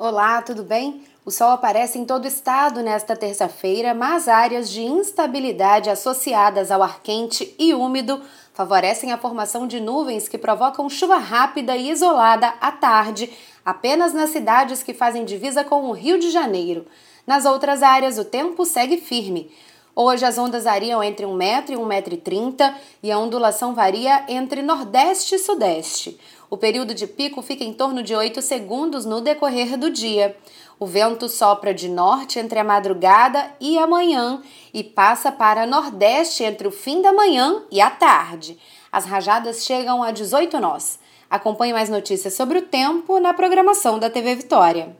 Olá, tudo bem? O sol aparece em todo o estado nesta terça-feira, mas áreas de instabilidade associadas ao ar quente e úmido favorecem a formação de nuvens que provocam chuva rápida e isolada à tarde, apenas nas cidades que fazem divisa com o Rio de Janeiro. Nas outras áreas, o tempo segue firme. Hoje as ondas variam entre 1 metro e 1,30 metro e, 30, e a ondulação varia entre nordeste e sudeste. O período de pico fica em torno de 8 segundos no decorrer do dia. O vento sopra de norte entre a madrugada e a manhã e passa para nordeste entre o fim da manhã e a tarde. As rajadas chegam a 18 nós. Acompanhe mais notícias sobre o tempo na programação da TV Vitória.